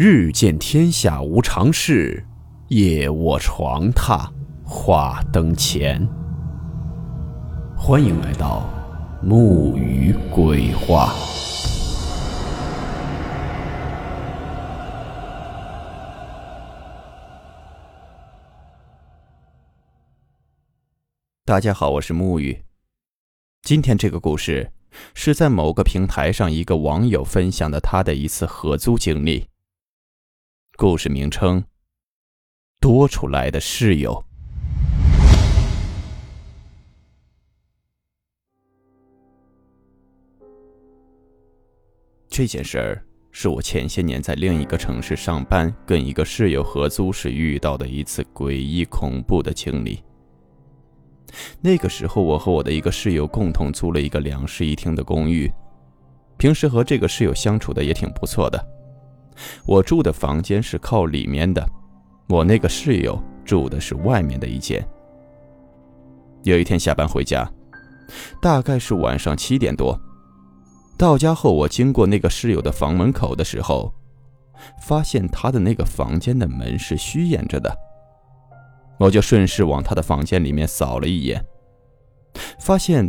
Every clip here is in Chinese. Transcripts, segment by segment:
日见天下无常事，夜卧床榻话灯前。欢迎来到木鱼鬼话。大家好，我是木鱼。今天这个故事是在某个平台上一个网友分享的他的一次合租经历。故事名称：多出来的室友。这件事儿是我前些年在另一个城市上班，跟一个室友合租时遇到的一次诡异恐怖的经历。那个时候，我和我的一个室友共同租了一个两室一厅的公寓，平时和这个室友相处的也挺不错的。我住的房间是靠里面的，我那个室友住的是外面的一间。有一天下班回家，大概是晚上七点多，到家后我经过那个室友的房门口的时候，发现他的那个房间的门是虚掩着的。我就顺势往他的房间里面扫了一眼，发现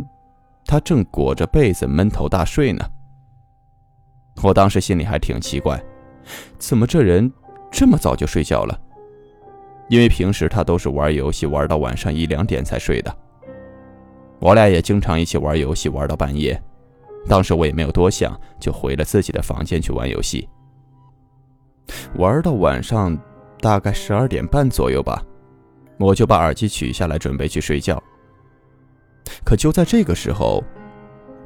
他正裹着被子闷头大睡呢。我当时心里还挺奇怪，怎么这人这么早就睡觉了？因为平时他都是玩游戏玩到晚上一两点才睡的。我俩也经常一起玩游戏玩到半夜，当时我也没有多想，就回了自己的房间去玩游戏。玩到晚上大概十二点半左右吧。我就把耳机取下来，准备去睡觉。可就在这个时候，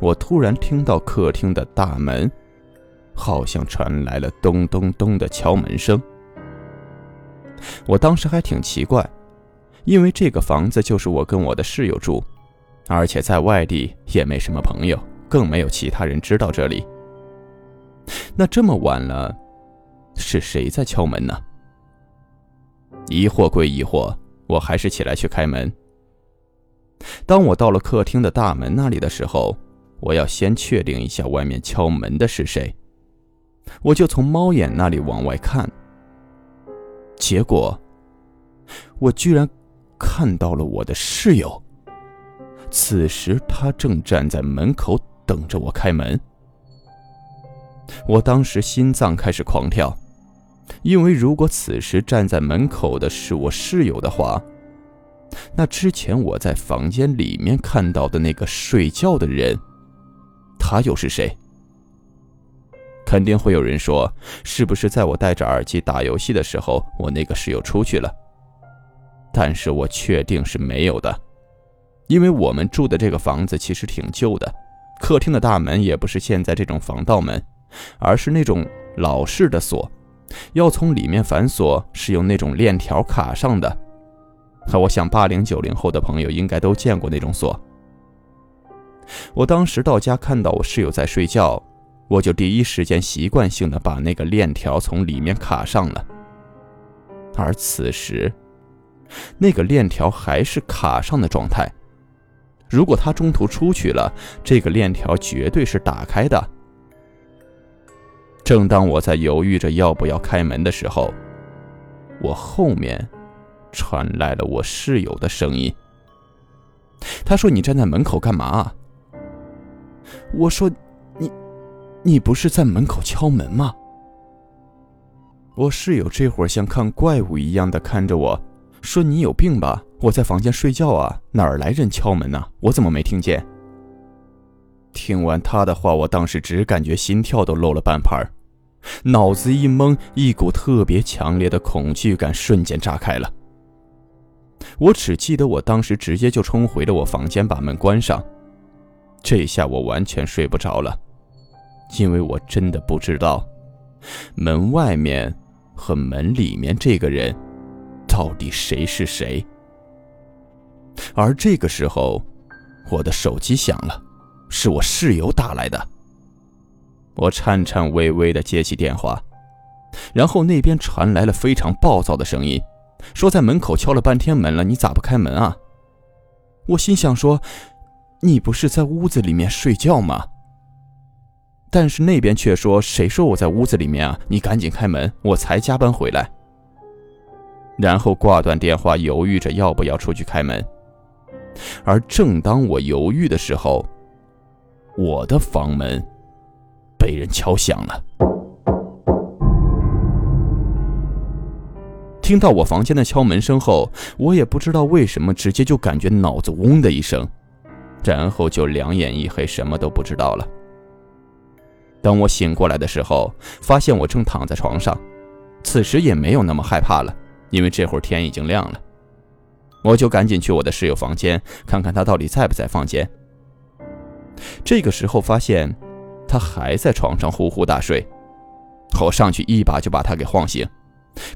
我突然听到客厅的大门好像传来了咚咚咚的敲门声。我当时还挺奇怪，因为这个房子就是我跟我的室友住，而且在外地也没什么朋友，更没有其他人知道这里。那这么晚了，是谁在敲门呢？疑惑归疑惑。我还是起来去开门。当我到了客厅的大门那里的时候，我要先确定一下外面敲门的是谁。我就从猫眼那里往外看，结果我居然看到了我的室友。此时他正站在门口等着我开门。我当时心脏开始狂跳。因为如果此时站在门口的是我室友的话，那之前我在房间里面看到的那个睡觉的人，他又是谁？肯定会有人说，是不是在我戴着耳机打游戏的时候，我那个室友出去了？但是我确定是没有的，因为我们住的这个房子其实挺旧的，客厅的大门也不是现在这种防盗门，而是那种老式的锁。要从里面反锁是用那种链条卡上的，我想八零九零后的朋友应该都见过那种锁。我当时到家看到我室友在睡觉，我就第一时间习惯性的把那个链条从里面卡上了。而此时，那个链条还是卡上的状态。如果他中途出去了，这个链条绝对是打开的。正当我在犹豫着要不要开门的时候，我后面传来了我室友的声音。他说：“你站在门口干嘛？”我说：“你，不是在门口敲门吗？”我室友这会儿像看怪物一样的看着我，说：“你有病吧？我在房间睡觉啊，哪儿来人敲门呢？我怎么没听见？”听完他的话，我当时只感觉心跳都漏了半拍儿脑子一懵，一股特别强烈的恐惧感瞬间炸开了。我只记得我当时直接就冲回了我房间，把门关上。这下我完全睡不着了，因为我真的不知道门外面和门里面这个人到底谁是谁。而这个时候，我的手机响了。是我室友打来的，我颤颤巍巍地接起电话，然后那边传来了非常暴躁的声音，说在门口敲了半天门了，你咋不开门啊？我心想说，你不是在屋子里面睡觉吗？但是那边却说：“谁说我在屋子里面啊？你赶紧开门，我才加班回来。”然后挂断电话，犹豫着要不要出去开门。而正当我犹豫的时候，我的房门被人敲响了。听到我房间的敲门声后，我也不知道为什么，直接就感觉脑子嗡的一声，然后就两眼一黑，什么都不知道了。当我醒过来的时候，发现我正躺在床上，此时也没有那么害怕了，因为这会儿天已经亮了。我就赶紧去我的室友房间看看他到底在不在房间。这个时候发现他还在床上呼呼大睡，我上去一把就把他给晃醒，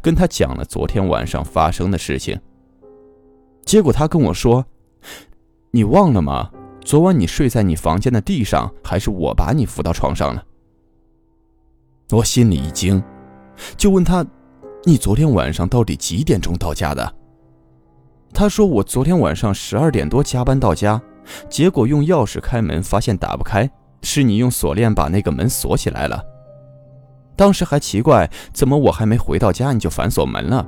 跟他讲了昨天晚上发生的事情。结果他跟我说：“你忘了吗？昨晚你睡在你房间的地上，还是我把你扶到床上了？”我心里一惊，就问他：“你昨天晚上到底几点钟到家的？”他说：“我昨天晚上十二点多加班到家，结果用钥匙开门，发现打不开，是你用锁链把那个门锁起来了。当时还奇怪，怎么我还没回到家你就反锁门了？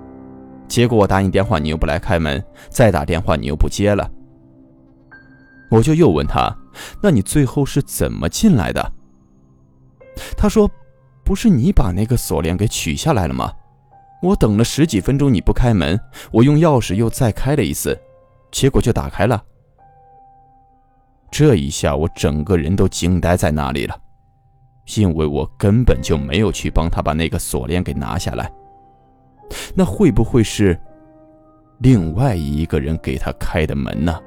结果我打你电话你又不来开门，再打电话你又不接了。我就又问他：那你最后是怎么进来的？他说。”不是你把那个锁链给取下来了吗？我等了十几分钟你不开门，我用钥匙又再开了一次，结果就打开了。这一下我整个人都惊呆在那里了，因为我根本就没有去帮他把那个锁链给拿下来。那会不会是另外一个人给他开的门呢？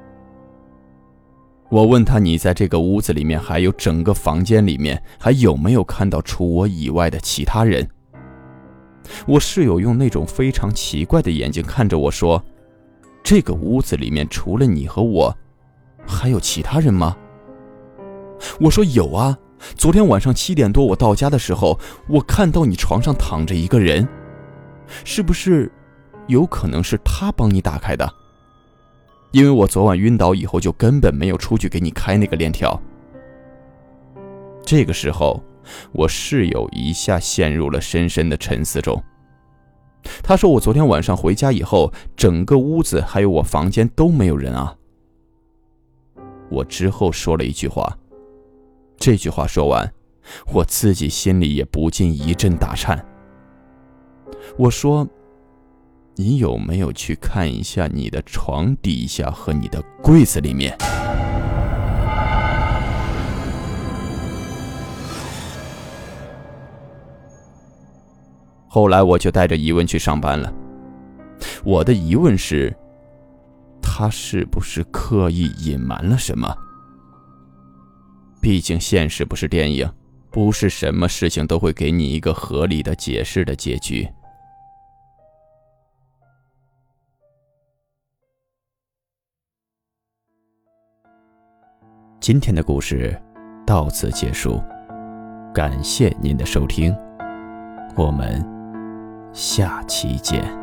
我问他：“你在这个屋子里面，还有整个房间里面，还有没有看到除我以外的其他人？”我室友用那种非常奇怪的眼睛看着我说：“这个屋子里面除了你和我，还有其他人吗？”我说：“有啊，昨天晚上七点多我到家的时候，我看到你床上躺着一个人，是不是有可能是他帮你打开的？”因为我昨晚晕倒以后，就根本没有出去给你开那个链条。这个时候，我室友一下陷入了深深的沉思中。他说：“我昨天晚上回家以后，整个屋子还有我房间都没有人啊。”我之后说了一句话，这句话说完，我自己心里也不禁一阵打颤。我说。你有没有去看一下你的床底下和你的柜子里面？后来我就带着疑问去上班了。我的疑问是，他是不是刻意隐瞒了什么？毕竟现实不是电影，不是什么事情都会给你一个合理的解释的结局。今天的故事到此结束，感谢您的收听，我们下期见。